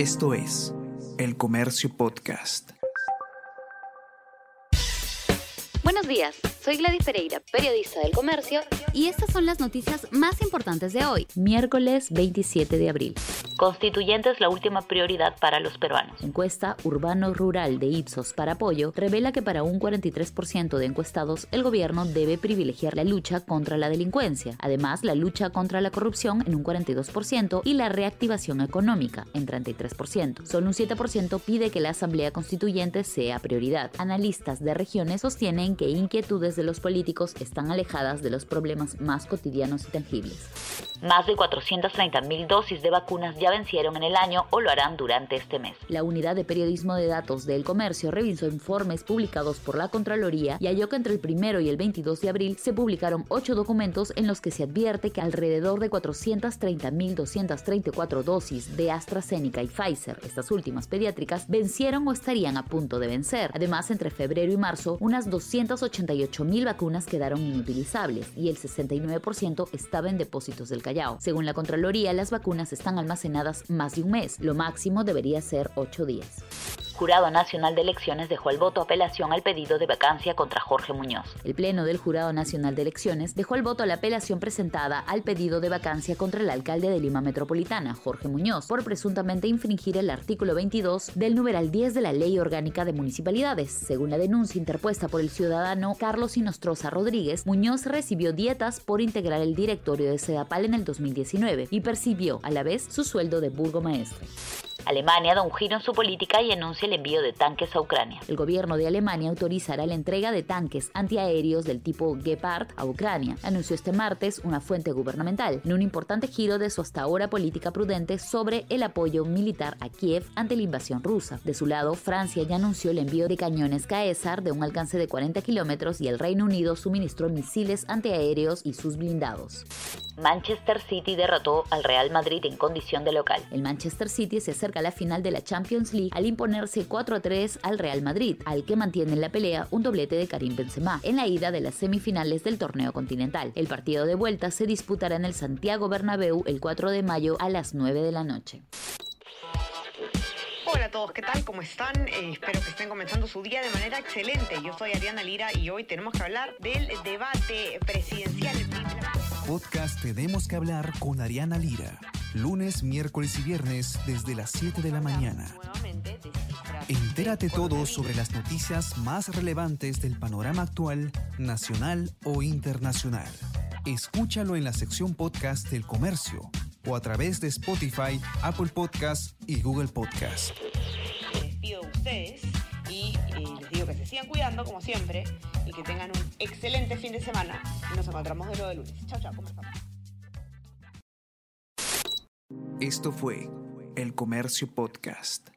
Esto es El Comercio Podcast. Buenos días, soy Gladys Pereira, periodista del Comercio, y estas son las noticias más importantes de hoy, miércoles 27 de abril. Constituyente es la última prioridad para los peruanos. Encuesta urbano-rural de Ipsos para apoyo revela que para un 43% de encuestados el gobierno debe privilegiar la lucha contra la delincuencia, además la lucha contra la corrupción en un 42% y la reactivación económica en 33%. Solo un 7% pide que la Asamblea Constituyente sea prioridad. Analistas de regiones sostienen que inquietudes de los políticos están alejadas de los problemas más cotidianos y tangibles. Más de 430 mil dosis de vacunas ya vencieron en el año o lo harán durante este mes. La unidad de periodismo de datos del comercio revisó informes publicados por la Contraloría y halló que entre el primero y el 22 de abril se publicaron ocho documentos en los que se advierte que alrededor de 430.234 dosis de AstraZeneca y Pfizer, estas últimas pediátricas, vencieron o estarían a punto de vencer. Además, entre febrero y marzo, unas 288.000 vacunas quedaron inutilizables y el 69% estaba en depósitos del Callao. Según la Contraloría, las vacunas están almacenadas más de un mes. Lo máximo debería ser ocho días. Jurado Nacional de Elecciones dejó el voto apelación al pedido de vacancia contra Jorge Muñoz. El Pleno del Jurado Nacional de Elecciones dejó el voto a la apelación presentada al pedido de vacancia contra el alcalde de Lima Metropolitana, Jorge Muñoz, por presuntamente infringir el artículo 22 del numeral 10 de la Ley Orgánica de Municipalidades. Según la denuncia interpuesta por el ciudadano Carlos Inostroza Rodríguez, Muñoz recibió dietas por integrar el directorio de Sedapal en el 2019 y percibió a la vez su sueldo de burgomaestre. Alemania da un giro en su política y anuncia el envío de tanques a Ucrania. El gobierno de Alemania autorizará la entrega de tanques antiaéreos del tipo Gepard a Ucrania, anunció este martes una fuente gubernamental, en un importante giro de su hasta ahora política prudente sobre el apoyo militar a Kiev ante la invasión rusa. De su lado, Francia ya anunció el envío de cañones Caesar de un alcance de 40 kilómetros y el Reino Unido suministró misiles antiaéreos y sus blindados. Manchester City derrotó al Real Madrid en condición de local. El Manchester City se acerca a la final de la Champions League al imponerse 4 a 3 al Real Madrid, al que mantiene en la pelea un doblete de Karim Benzema en la ida de las semifinales del torneo continental. El partido de vuelta se disputará en el Santiago Bernabéu el 4 de mayo a las 9 de la noche. Hola a todos, ¿qué tal? ¿Cómo están? Eh, espero que estén comenzando su día de manera excelente. Yo soy Ariana Lira y hoy tenemos que hablar del debate presidencial. Podcast Tenemos que hablar con Ariana Lira. Lunes, miércoles y viernes desde las 7 de la mañana. Entérate todo sobre las noticias más relevantes del panorama actual, nacional o internacional. Escúchalo en la sección podcast del comercio o a través de Spotify, Apple Podcast y Google Podcast. Ustedes y eh, les digo sigan cuidando como siempre y que tengan un excelente fin de semana. Nos encontramos de de lunes. Chao, chao, comenzamos. Esto fue El Comercio Podcast.